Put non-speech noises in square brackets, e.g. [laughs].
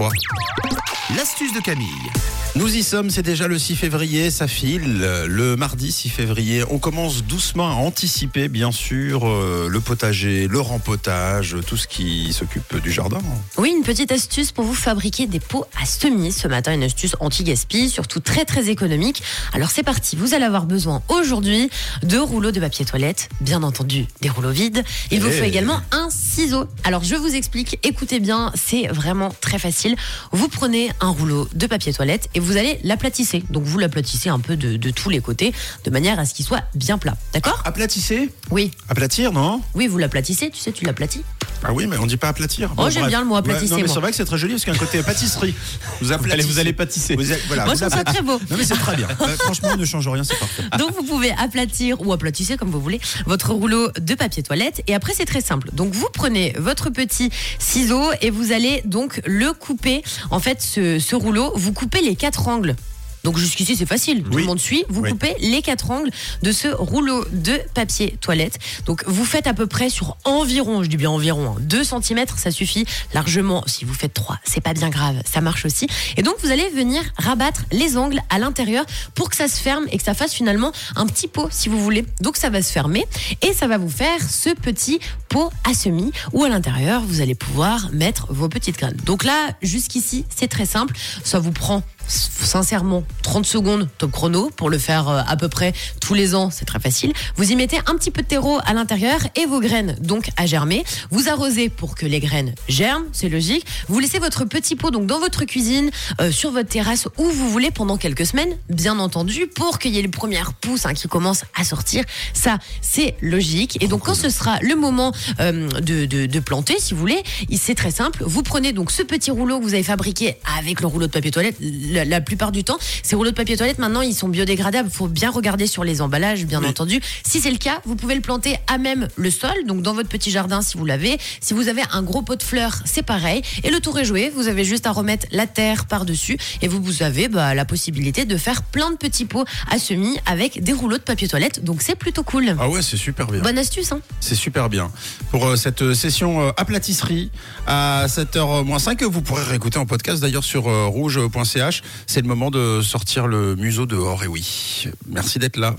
Boa. L'astuce de Camille. Nous y sommes, c'est déjà le 6 février, ça file. Le mardi 6 février, on commence doucement à anticiper, bien sûr, euh, le potager, le rempotage, tout ce qui s'occupe du jardin. Oui, une petite astuce pour vous fabriquer des pots à semis. Ce matin, une astuce anti-gaspi, surtout très très économique. Alors c'est parti, vous allez avoir besoin aujourd'hui de rouleaux de papier toilette, bien entendu des rouleaux vides. Il vous Eh. faut également un ciseau. Alors je vous explique, écoutez bien, c'est vraiment très facile. Vous prenez un rouleau de papier toilette et vous allez l'aplatisser. Donc vous l'aplatissez un peu de, de tous les côtés, de manière à ce qu'il soit bien plat. D'accord? Aplatisser? Oui, Aplatir, non? Oui, vous l'aplatissez, tu sais, tu l'aplatis. Ah oui, mais on dit pas aplatir. Oh, j'aime bref. bien le mot aplatisser, non, mais c'est vrai que c'est très joli parce qu'il y a un côté pâtisserie. [laughs] Vous aplatissez. vous allez pâtisser. Vous êtes- voilà, Moi, vous je trouve ça aplatissez. très beau. Non, mais c'est très bien. Bah, [laughs] franchement, ne change rien, c'est parfait. Donc vous pouvez aplatir ou aplatissez comme vous voulez votre rouleau de papier toilette et après c'est très simple. Donc vous prenez votre petit ciseau et vous allez donc le couper. En fait ce, ce rouleau, vous coupez les quatre angles. Donc jusqu'ici c'est facile, tout Oui. le monde suit. Vous Oui. coupez les quatre angles de ce rouleau de papier toilette. Donc vous faites à peu près sur environ, je dis bien environ, 2 cm, ça suffit largement. Si vous faites 3, c'est pas bien grave, ça marche aussi. Et donc vous allez venir rabattre les angles à l'intérieur pour que ça se ferme et que ça fasse finalement un petit pot si vous voulez. Donc ça va se fermer et ça va vous faire ce petit pot à semis où à l'intérieur vous allez pouvoir mettre vos petites graines. Donc là, jusqu'ici, c'est très simple. Ça vous prend sincèrement 30 secondes top chrono pour le faire euh, à peu près tous les ans, c'est très facile. Vous y mettez un petit peu de terreau à l'intérieur et vos graines donc à germer. Vous arrosez pour que les graines germent, c'est logique. Vous laissez votre petit pot donc dans votre cuisine, euh, sur votre terrasse où vous voulez pendant quelques semaines, bien entendu, pour qu'il y ait les premières pousses hein, qui commencent à sortir. Ça, c'est logique. Et donc quand ce sera le moment euh, de, planter, si vous voulez, c'est très simple. Vous prenez donc ce petit rouleau que vous avez fabriqué avec le rouleau de papier toilette. La, la plupart du temps, ces rouleaux de papier toilette maintenant ils sont biodégradables. Il faut bien regarder sur les emballages, bien Oui. entendu. Si c'est le cas, vous pouvez le planter à même le sol, donc dans votre petit jardin si vous l'avez. Si vous avez un gros pot de fleurs, c'est pareil. Et le tour est joué. Vous avez juste à remettre la terre par dessus et vous, vous avez bah, la possibilité de faire plein de petits pots à semis avec des rouleaux de papier toilette. Donc c'est plutôt cool. Ah ouais, c'est super bien. Bonne astuce, hein C'est super bien. Pour euh, cette euh, session euh, aplatisserie à 7h-5, que vous pourrez réécouter en podcast d'ailleurs sur euh, rouge.ch. C'est le moment de sortir le museau dehors, et oui. Merci d'être là.